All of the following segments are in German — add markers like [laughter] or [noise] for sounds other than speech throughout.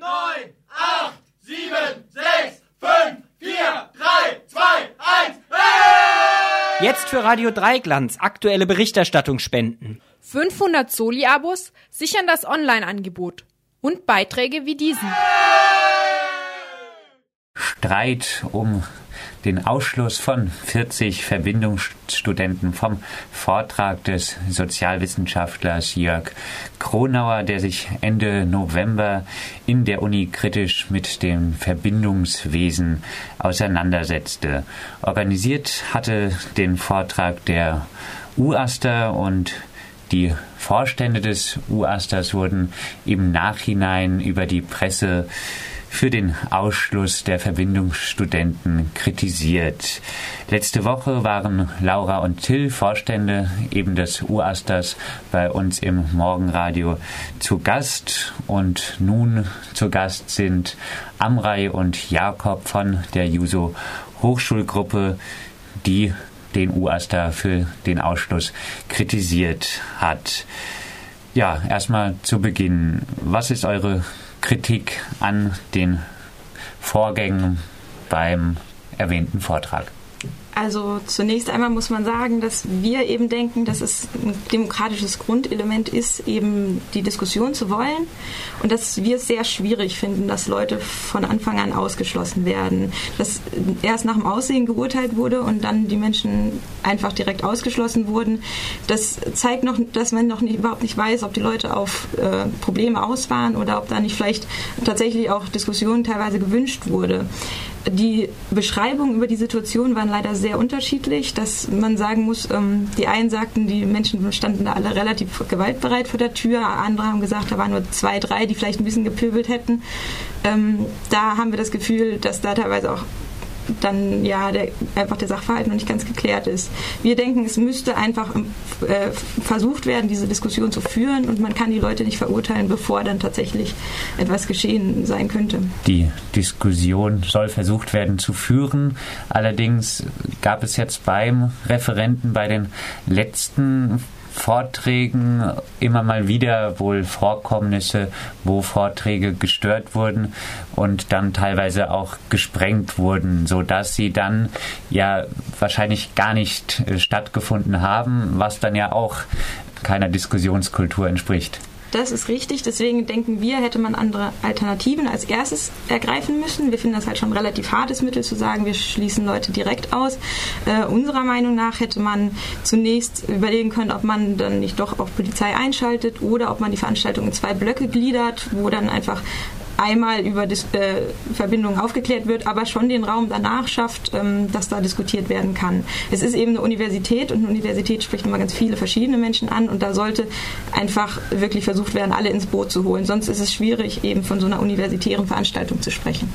9, 8, 7, 6, 5, 4, 3, 2, 1. Hey! Jetzt für Radio Dreiglanz aktuelle Berichterstattung spenden. 500 Soli-Abos sichern das Online-Angebot und Beiträge wie diesen. Streit um den Ausschluss von 40 Verbindungsstudenten vom Vortrag des Sozialwissenschaftlers Jörg Kronauer, der sich Ende November in der Uni kritisch mit dem Verbindungswesen auseinandersetzte. Organisiert hatte den Vortrag der UASTER und die Vorstände des UASTERs wurden im Nachhinein über die Presse für den Ausschluss der Verbindungsstudenten kritisiert. Letzte Woche waren Laura und Till, Vorstände eben des UASTAS, bei uns im Morgenradio zu Gast. Und nun zu Gast sind Amrei und Jakob von der Juso Hochschulgruppe, die den UASTA für den Ausschluss kritisiert hat. Ja, erstmal zu Beginn. Was ist eure Kritik an den Vorgängen beim erwähnten Vortrag? Also zunächst einmal muss man sagen, dass wir eben denken, dass es ein demokratisches Grundelement ist, eben die Diskussion zu wollen und dass wir es sehr schwierig finden, dass Leute von Anfang an ausgeschlossen werden. Dass erst nach dem Aussehen geurteilt wurde und dann die Menschen einfach direkt ausgeschlossen wurden. Das zeigt noch, dass man noch nicht, überhaupt nicht weiß, ob die Leute auf äh, Probleme aus waren oder ob da nicht vielleicht tatsächlich auch Diskussionen teilweise gewünscht wurde. Die Beschreibungen über die Situation waren leider sehr unterschiedlich, dass man sagen muss, ähm, die einen sagten, die Menschen standen da alle relativ gewaltbereit vor der Tür, andere haben gesagt, da waren nur zwei, drei, die vielleicht ein bisschen gepöbelt hätten. Ähm, da haben wir das Gefühl, dass da teilweise auch dann ja der, einfach der Sachverhalt noch nicht ganz geklärt ist. Wir denken, es müsste einfach äh, versucht werden, diese Diskussion zu führen und man kann die Leute nicht verurteilen, bevor dann tatsächlich etwas geschehen sein könnte. Die Diskussion soll versucht werden zu führen. Allerdings gab es jetzt beim Referenten bei den letzten Vorträgen immer mal wieder wohl Vorkommnisse, wo Vorträge gestört wurden und dann teilweise auch gesprengt wurden, so dass sie dann ja wahrscheinlich gar nicht äh, stattgefunden haben, was dann ja auch keiner Diskussionskultur entspricht. Das ist richtig. Deswegen denken wir, hätte man andere Alternativen als erstes ergreifen müssen. Wir finden das halt schon relativ hartes Mittel zu sagen, wir schließen Leute direkt aus. Äh, unserer Meinung nach hätte man zunächst überlegen können, ob man dann nicht doch auch Polizei einschaltet oder ob man die Veranstaltung in zwei Blöcke gliedert, wo dann einfach einmal über die äh, Verbindungen aufgeklärt wird, aber schon den Raum danach schafft, ähm, dass da diskutiert werden kann. Es ist eben eine Universität und eine Universität spricht immer ganz viele verschiedene Menschen an und da sollte einfach wirklich versucht werden, alle ins Boot zu holen. Sonst ist es schwierig, eben von so einer universitären Veranstaltung zu sprechen.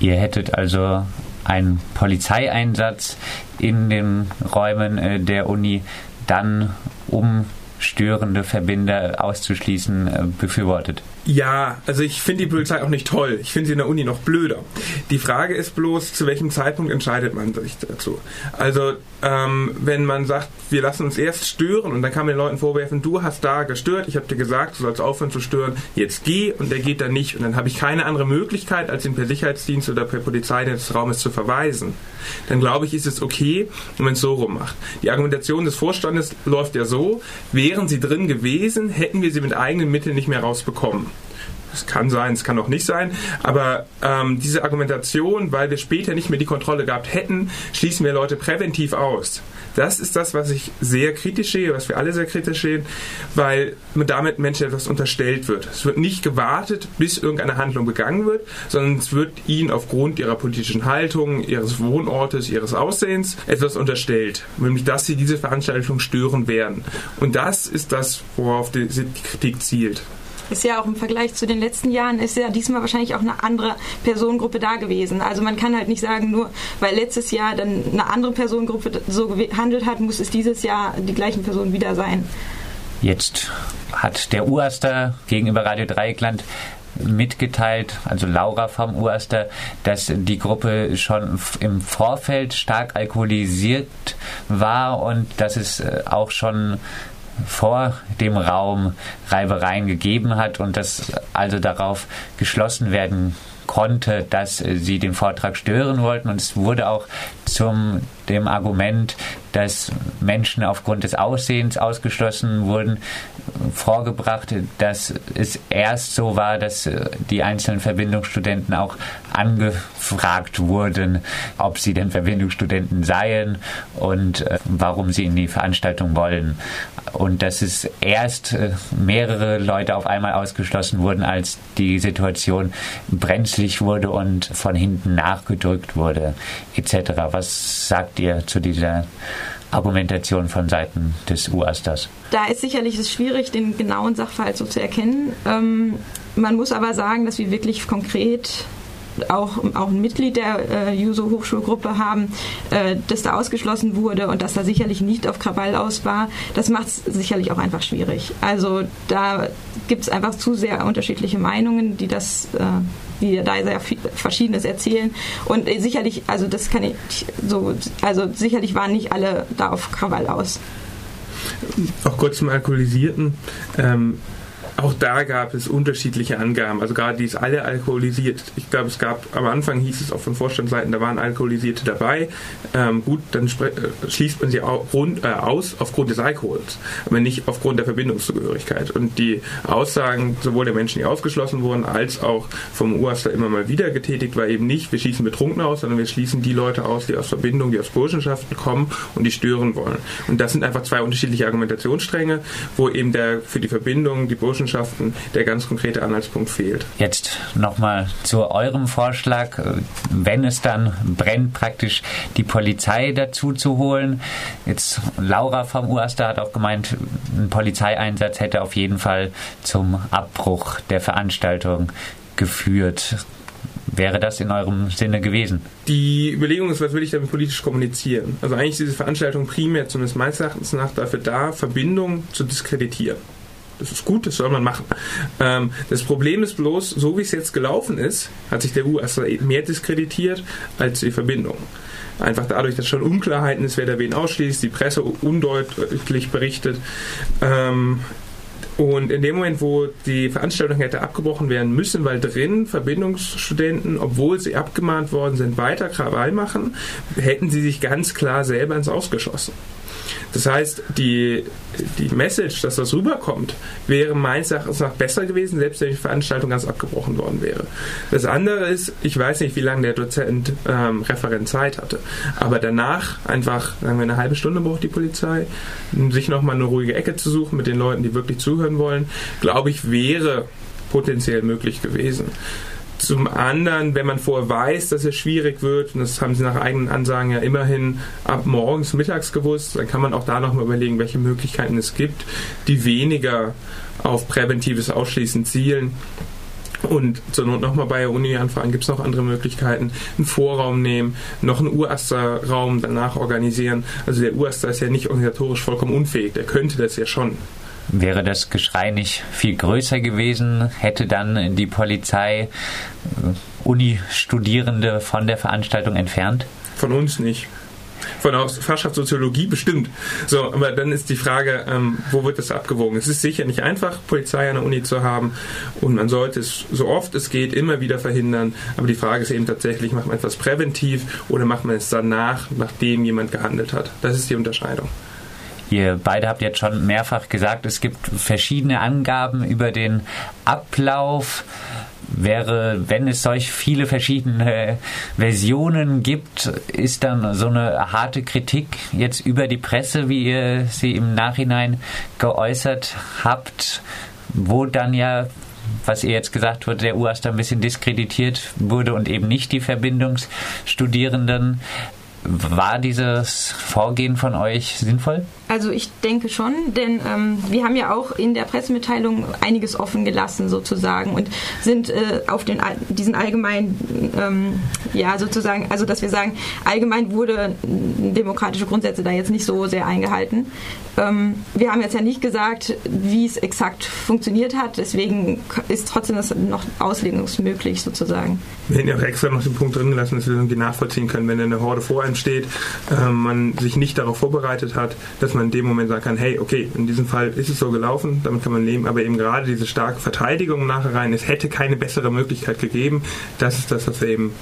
Ihr hättet also einen Polizeieinsatz in den Räumen äh, der Uni dann um störende Verbinder auszuschließen, äh, befürwortet. Ja, also ich finde die Polizei auch nicht toll. Ich finde sie in der Uni noch blöder. Die Frage ist bloß, zu welchem Zeitpunkt entscheidet man sich dazu? Also, ähm, wenn man sagt, wir lassen uns erst stören und dann kann man den Leuten vorwerfen, du hast da gestört, ich habe dir gesagt, du sollst aufhören zu stören, jetzt geh und der geht dann nicht. Und dann habe ich keine andere Möglichkeit, als ihn per Sicherheitsdienst oder per Polizei des Raumes zu verweisen. Dann glaube ich, ist es okay, wenn man es so rum macht. Die Argumentation des Vorstandes läuft ja so, wären sie drin gewesen, hätten wir sie mit eigenen Mitteln nicht mehr rausbekommen. Es kann sein, es kann auch nicht sein. Aber ähm, diese Argumentation, weil wir später nicht mehr die Kontrolle gehabt hätten, schließen wir Leute präventiv aus. Das ist das, was ich sehr kritisch sehe, was wir alle sehr kritisch sehen, weil damit Menschen etwas unterstellt wird. Es wird nicht gewartet, bis irgendeine Handlung begangen wird, sondern es wird ihnen aufgrund ihrer politischen Haltung, ihres Wohnortes, ihres Aussehens etwas unterstellt. Nämlich, dass sie diese Veranstaltung stören werden. Und das ist das, worauf die Kritik zielt ist ja auch im Vergleich zu den letzten Jahren, ist ja diesmal wahrscheinlich auch eine andere Personengruppe da gewesen. Also man kann halt nicht sagen, nur weil letztes Jahr dann eine andere Personengruppe so gehandelt hat, muss es dieses Jahr die gleichen Personen wieder sein. Jetzt hat der UASTER gegenüber Radio Dreieckland mitgeteilt, also Laura vom UASTER, dass die Gruppe schon im Vorfeld stark alkoholisiert war und dass es äh, auch schon vor dem Raum Reibereien gegeben hat und das also darauf geschlossen werden konnte, dass sie den Vortrag stören wollten. Und es wurde auch zum dem Argument, dass Menschen aufgrund des Aussehens ausgeschlossen wurden, vorgebracht, dass es erst so war, dass die einzelnen Verbindungsstudenten auch angefragt wurden, ob sie denn Verbindungsstudenten seien und äh, warum sie in die Veranstaltung wollen. Und dass es erst äh, mehrere Leute auf einmal ausgeschlossen wurden, als die Situation brenzlig wurde und von hinten nachgedrückt wurde, etc. Was sagt ihr zu dieser Argumentation von Seiten des UASTAs? Da ist sicherlich es schwierig, den genauen Sachverhalt so zu erkennen. Ähm, man muss aber sagen, dass wir wirklich konkret auch, auch ein Mitglied der äh, Juso-Hochschulgruppe haben, äh, das da ausgeschlossen wurde und dass da sicherlich nicht auf Krawall aus war, das macht es sicherlich auch einfach schwierig. Also da gibt es einfach zu sehr unterschiedliche Meinungen, die das äh, die da sehr viel Verschiedenes erzählen. Und äh, sicherlich, also das kann ich so, also sicherlich waren nicht alle da auf Krawall aus. Auch kurz zum Alkoholisierten. Ähm, auch da gab es unterschiedliche Angaben. Also gerade die ist alle alkoholisiert. Ich glaube, es gab am Anfang hieß es auch von Vorstandsseiten, da waren Alkoholisierte dabei. Ähm, gut, dann äh, schließt man sie rund, äh, aus aufgrund des Alkohols, aber nicht aufgrund der Verbindungszugehörigkeit. Und die Aussagen sowohl der Menschen, die ausgeschlossen wurden, als auch vom UASTA immer mal wieder getätigt, war eben nicht, wir schießen Betrunkene aus, sondern wir schließen die Leute aus, die aus Verbindungen, die aus Burschenschaften kommen und die stören wollen. Und das sind einfach zwei unterschiedliche Argumentationsstränge, wo eben der für die Verbindung, die Burschenschaften Wissenschaften der ganz konkrete Anhaltspunkt fehlt. Jetzt nochmal zu eurem Vorschlag, wenn es dann brennt, praktisch die Polizei dazu zu holen. Jetzt Laura vom UASTA hat auch gemeint, ein Polizeieinsatz hätte auf jeden Fall zum Abbruch der Veranstaltung geführt. Wäre das in eurem Sinne gewesen? Die Überlegung ist, was will ich damit politisch kommunizieren? Also eigentlich ist diese Veranstaltung primär, zumindest meines Erachtens nach, dafür da, Verbindungen zu diskreditieren. Das ist gut, das soll man machen. Ähm, das Problem ist bloß, so wie es jetzt gelaufen ist, hat sich der USA mehr diskreditiert als die Verbindung. Einfach dadurch, dass schon Unklarheiten ist, wer da wen ausschließt, die Presse undeutlich berichtet. Ähm, und in dem Moment, wo die Veranstaltung hätte abgebrochen werden müssen, weil drin Verbindungsstudenten, obwohl sie abgemahnt worden sind, weiter Krawall machen, hätten sie sich ganz klar selber ins Ausgeschossen. Das heißt, die, die Message, dass das rüberkommt, wäre meines Erachtens nach besser gewesen, selbst wenn die Veranstaltung ganz abgebrochen worden wäre. Das andere ist, ich weiß nicht, wie lange der Dozent ähm, Referent Zeit hatte, aber danach einfach, sagen wir, eine halbe Stunde braucht die Polizei, sich nochmal eine ruhige Ecke zu suchen mit den Leuten, die wirklich zuhören wollen, glaube ich, wäre potenziell möglich gewesen. Zum anderen, wenn man vorher weiß, dass es schwierig wird, und das haben sie nach eigenen Ansagen ja immerhin ab morgens, mittags gewusst, dann kann man auch da nochmal überlegen, welche Möglichkeiten es gibt, die weniger auf präventives Ausschließen zielen. Und zur Not nochmal bei der Uni anfragen, gibt es noch andere Möglichkeiten? Einen Vorraum nehmen, noch einen Uraster-Raum danach organisieren. Also der Uraster ist ja nicht organisatorisch vollkommen unfähig, der könnte das ja schon. Wäre das Geschrei nicht viel größer gewesen, hätte dann die Polizei äh, Uni-Studierende von der Veranstaltung entfernt? Von uns nicht. Von der Fachschaft Soziologie bestimmt. So, aber dann ist die Frage, ähm, wo wird das abgewogen? Es ist sicher nicht einfach, Polizei an der Uni zu haben und man sollte es so oft es geht immer wieder verhindern. Aber die Frage ist eben tatsächlich, macht man etwas präventiv oder macht man es danach, nachdem jemand gehandelt hat? Das ist die Unterscheidung. Ihr beide habt jetzt schon mehrfach gesagt, es gibt verschiedene Angaben über den Ablauf. Wäre, wenn es solch viele verschiedene Versionen gibt, ist dann so eine harte Kritik jetzt über die Presse, wie ihr sie im Nachhinein geäußert habt, wo dann ja was ihr jetzt gesagt wurde, der UAS da ein bisschen diskreditiert wurde und eben nicht die Verbindungsstudierenden. War dieses Vorgehen von euch sinnvoll? Also ich denke schon, denn ähm, wir haben ja auch in der Pressemitteilung einiges offen gelassen sozusagen und sind äh, auf den diesen allgemeinen, ähm, ja sozusagen, also dass wir sagen, allgemein wurde demokratische Grundsätze da jetzt nicht so sehr eingehalten. Ähm, wir haben jetzt ja nicht gesagt, wie es exakt funktioniert hat, deswegen ist trotzdem das noch auslegungsmöglich sozusagen. Wir hätten ja auch extra noch den Punkt drin gelassen, dass wir irgendwie nachvollziehen können, wenn eine Horde voreintritt steht, äh, man sich nicht darauf vorbereitet hat, dass man in dem Moment sagen kann, hey, okay, in diesem Fall ist es so gelaufen, damit kann man leben, aber eben gerade diese starke Verteidigung nachher rein, es hätte keine bessere Möglichkeit gegeben, das ist das, was wir eben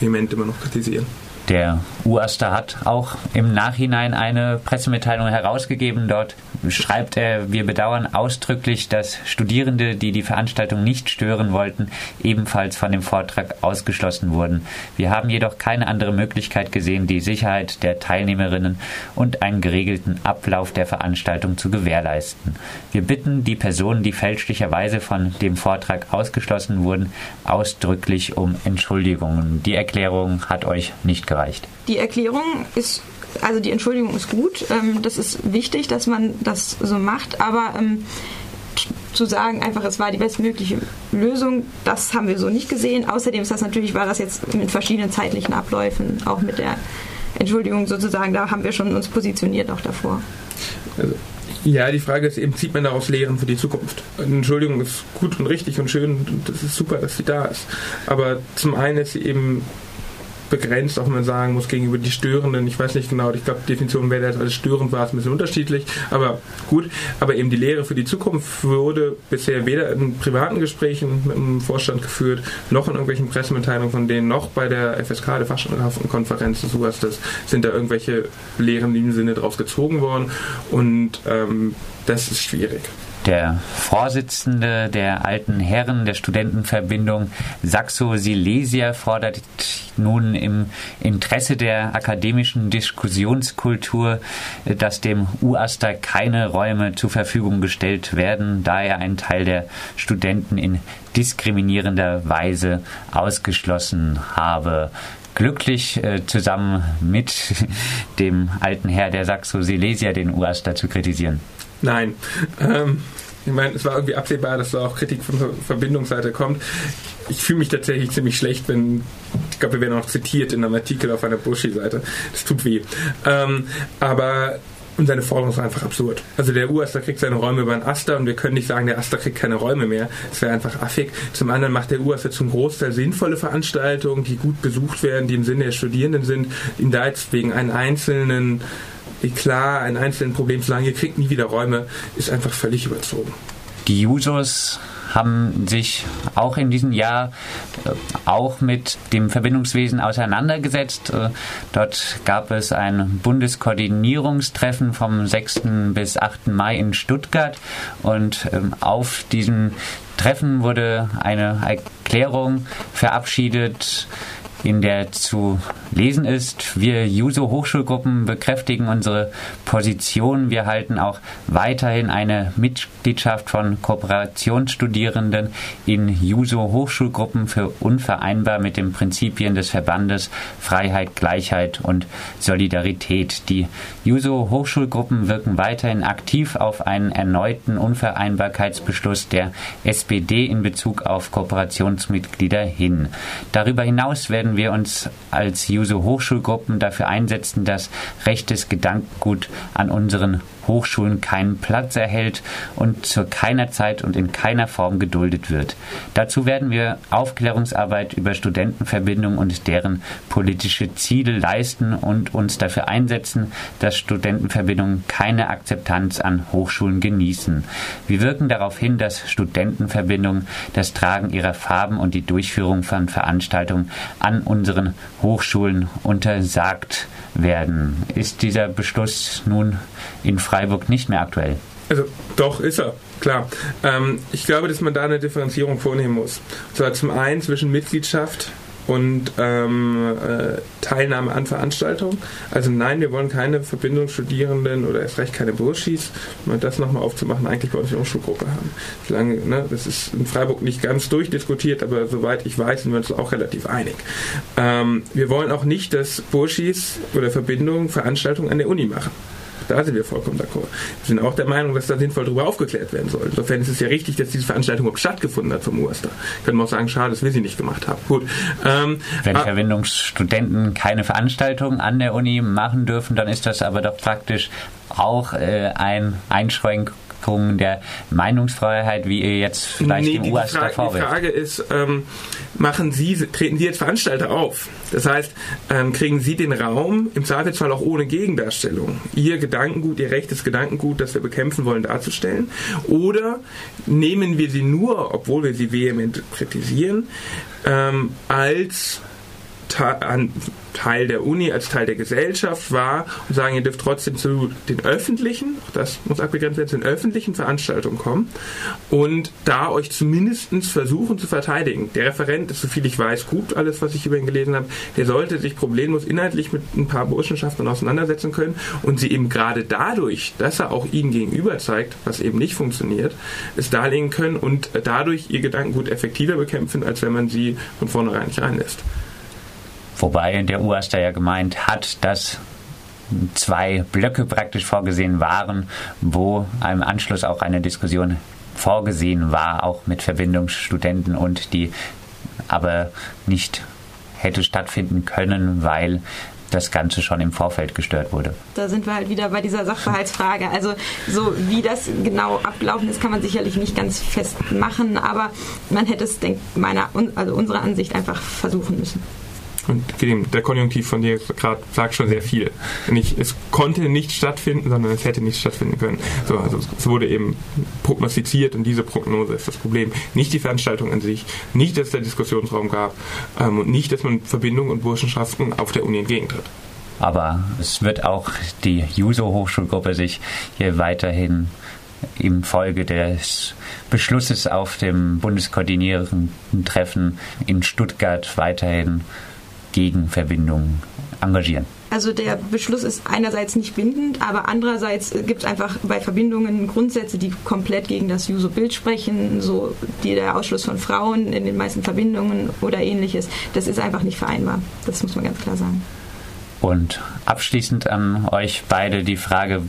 vehement immer noch kritisieren. Der UASTA hat auch im Nachhinein eine Pressemitteilung herausgegeben. Dort schreibt er, wir bedauern ausdrücklich, dass Studierende, die die Veranstaltung nicht stören wollten, ebenfalls von dem Vortrag ausgeschlossen wurden. Wir haben jedoch keine andere Möglichkeit gesehen, die Sicherheit der Teilnehmerinnen und einen geregelten Ablauf der Veranstaltung zu gewährleisten. Wir bitten die Personen, die fälschlicherweise von dem Vortrag ausgeschlossen wurden, ausdrücklich um Entschuldigungen. Die Erklärung hat euch nicht gereicht erreicht? Die Erklärung ist, also die Entschuldigung ist gut. Ähm, das ist wichtig, dass man das so macht, aber ähm, zu sagen, einfach es war die bestmögliche Lösung, das haben wir so nicht gesehen. Außerdem ist das natürlich, war das jetzt mit verschiedenen zeitlichen Abläufen, auch mit der Entschuldigung sozusagen, da haben wir schon uns positioniert auch davor. Also, ja, die Frage ist eben, zieht man daraus Lehren für die Zukunft? Entschuldigung ist gut und richtig und schön und das ist super, dass sie da ist. Aber zum einen ist sie eben begrenzt, auch wenn man sagen muss, gegenüber die Störenden. Ich weiß nicht genau, ich glaube, die Definition, wer das als störend war, ist ein bisschen unterschiedlich, aber gut. Aber eben die Lehre für die Zukunft wurde bisher weder in privaten Gesprächen mit dem Vorstand geführt, noch in irgendwelchen Pressemitteilungen von denen, noch bei der FSK, der Fachschaftenkonferenz des UAS, sind da irgendwelche Lehren in diesem Sinne draus gezogen worden und ähm, das ist schwierig. Der Vorsitzende der alten Herren der Studentenverbindung Saxo-Silesia fordert nun im Interesse der akademischen Diskussionskultur, dass dem UASTA keine Räume zur Verfügung gestellt werden, da er einen Teil der Studenten in diskriminierender Weise ausgeschlossen habe glücklich, äh, zusammen mit [laughs] dem alten Herr der Saxo-Silesia den UASTA zu kritisieren. Nein. Ähm, ich meine, es war irgendwie absehbar, dass da auch Kritik von Verbindungsseite kommt. Ich fühle mich tatsächlich ziemlich schlecht, wenn, ich glaube, wir werden auch zitiert in einem Artikel auf einer Buschi-Seite. Das tut weh. Ähm, aber und seine Forderung ist einfach absurd. Also der U-Aster kriegt seine Räume über den Aster und wir können nicht sagen, der Aster kriegt keine Räume mehr. Das wäre einfach affig. Zum anderen macht der U-Aster zum Großteil sinnvolle Veranstaltungen, die gut besucht werden, die im Sinne der Studierenden sind. Ihm da jetzt wegen einen einzelnen klar ein einzelnes Problem zu sagen, ihr kriegt nie wieder Räume, ist einfach völlig überzogen. Die Jusos haben sich auch in diesem Jahr äh, auch mit dem Verbindungswesen auseinandergesetzt. Äh, dort gab es ein Bundeskoordinierungstreffen vom 6. bis 8. Mai in Stuttgart und ähm, auf diesem Treffen wurde eine Erklärung verabschiedet, in der zu lesen ist. Wir Juso Hochschulgruppen bekräftigen unsere Position. Wir halten auch weiterhin eine Mitgliedschaft von Kooperationsstudierenden in Juso Hochschulgruppen für unvereinbar mit den Prinzipien des Verbandes Freiheit, Gleichheit und Solidarität. Die Juso Hochschulgruppen wirken weiterhin aktiv auf einen erneuten Unvereinbarkeitsbeschluss der SPD in Bezug auf Kooperationsmitglieder hin. Darüber hinaus werden wir uns als Juso Hochschulgruppen dafür einsetzen, dass rechtes Gedankengut an unseren Hochschulen keinen Platz erhält und zu keiner Zeit und in keiner Form geduldet wird. Dazu werden wir Aufklärungsarbeit über Studentenverbindungen und deren politische Ziele leisten und uns dafür einsetzen, dass Studentenverbindungen keine Akzeptanz an Hochschulen genießen. Wir wirken darauf hin, dass Studentenverbindungen das Tragen ihrer Farben und die Durchführung von Veranstaltungen an unseren Hochschulen untersagt werden. Ist dieser Beschluss nun in Freiburg nicht mehr aktuell? Also doch ist er, klar. Ähm, ich glaube, dass man da eine Differenzierung vornehmen muss. Und zwar zum einen zwischen Mitgliedschaft und ähm, äh, Teilnahme an Veranstaltungen. Also nein, wir wollen keine Verbindungsstudierenden oder erst recht keine Burschis, um das nochmal aufzumachen, eigentlich bei uns in der Hochschulgruppe haben. Solange, ne, das ist in Freiburg nicht ganz durchdiskutiert, aber soweit ich weiß, sind wir uns auch relativ einig. Ähm, wir wollen auch nicht, dass Burschis oder Verbindungen Veranstaltungen an der Uni machen. Da sind wir vollkommen d'accord. Wir sind auch der Meinung, dass da sinnvoll darüber aufgeklärt werden soll. Insofern ist es ja richtig, dass diese Veranstaltung überhaupt stattgefunden hat vom UASTA. Können wir auch sagen, schade, dass wir sie nicht gemacht haben. Gut. Ähm, Wenn ah, Verwendungsstudenten keine Veranstaltung an der Uni machen dürfen, dann ist das aber doch praktisch auch äh, ein Einschränkung Einschränkungen der Meinungsfreiheit, wie ihr jetzt vielleicht nee, im die, UAS Frage, davor die Frage ist, ähm, machen Sie, treten Sie als Veranstalter auf? Das heißt, ähm, kriegen Sie den Raum, im Zweifelsfall auch ohne Gegendarstellung, Ihr Gedankengut, Ihr rechtes Gedankengut, das wir bekämpfen wollen, darzustellen? Oder nehmen wir Sie nur, obwohl wir Sie vehement kritisieren, ähm, als Teil der Uni, als Teil der Gesellschaft wahr und sagen, ihr dürft trotzdem zu den öffentlichen, das muss abgegrenzt werden, zu den öffentlichen Veranstaltungen kommen und da euch zumindest versuchen zu verteidigen. Der Referent ist, soviel ich weiß, gut, alles, was ich über ihn gelesen habe, der sollte sich problemlos inhaltlich mit ein paar Burschenschaften auseinandersetzen können und sie eben gerade dadurch, dass er auch ihnen gegenüber zeigt, was eben nicht funktioniert, es darlegen können und dadurch ihr Gedankengut effektiver bekämpfen, als wenn man sie von vornherein nicht reinlässt. Wobei der UAStA ja gemeint hat, dass zwei Blöcke praktisch vorgesehen waren, wo im Anschluss auch eine Diskussion vorgesehen war, auch mit Verbindungsstudenten und die aber nicht hätte stattfinden können, weil das Ganze schon im Vorfeld gestört wurde. Da sind wir halt wieder bei dieser Sachverhaltsfrage. Also so wie das genau abgelaufen ist, kann man sicherlich nicht ganz festmachen, aber man hätte es, denk, meiner, also unserer Ansicht nach versuchen müssen. Und der Konjunktiv von dir gerade sagt schon sehr viel. Nicht, es konnte nicht stattfinden, sondern es hätte nicht stattfinden können. So, also es wurde eben prognostiziert und diese Prognose ist das Problem. Nicht die Veranstaltung an sich, nicht, dass es der Diskussionsraum gab ähm, und nicht, dass man Verbindungen und Burschenschaften auf der Uni entgegentritt. Aber es wird auch die Juso-Hochschulgruppe sich hier weiterhin im Folge des Beschlusses auf dem Bundeskoordinierenden Treffen in Stuttgart weiterhin gegen Verbindungen engagieren. Also der Beschluss ist einerseits nicht bindend, aber andererseits gibt es einfach bei Verbindungen Grundsätze, die komplett gegen das Juso-Bild sprechen, so die der Ausschluss von Frauen in den meisten Verbindungen oder ähnliches. Das ist einfach nicht vereinbar. Das muss man ganz klar sagen. Und abschließend an euch beide die Frage,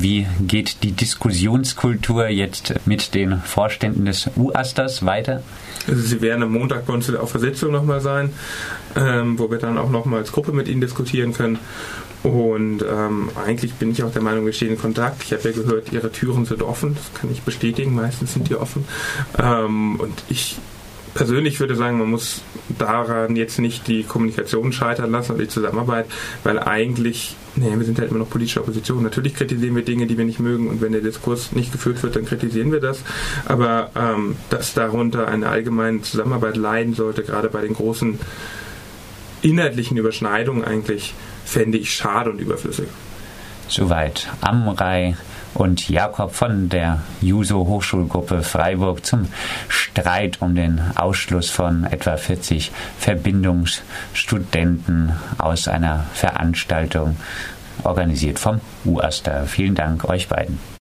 wie geht die Diskussionskultur jetzt mit den Vorständen des UASTAS weiter? Also sie werden am Montag bei uns auf der Sitzung nochmal sein, ähm, wo wir dann auch nochmal als Gruppe mit ihnen diskutieren können. Und ähm, eigentlich bin ich auch der Meinung, wir stehen in Kontakt. Ich habe ja gehört, ihre Türen sind offen. Das kann ich bestätigen. Meistens sind die offen. Ähm, und ich persönlich würde sagen, man muss daran jetzt nicht die Kommunikation scheitern lassen oder die Zusammenarbeit, weil eigentlich, nee, wir sind halt immer noch politische Opposition. Natürlich kritisieren wir Dinge, die wir nicht mögen und wenn der Diskurs nicht geführt wird, dann kritisieren wir das. Aber ähm, dass darunter eine allgemeine Zusammenarbeit leiden sollte, gerade bei den großen inhaltlichen Überschneidungen eigentlich, fände ich schade und überflüssig. Soweit Amrei und Jakob von der Juso Hochschulgruppe Freiburg zum Streit um den Ausschluss von etwa 40 Verbindungsstudenten aus einer Veranstaltung organisiert vom UAStA. Vielen Dank euch beiden.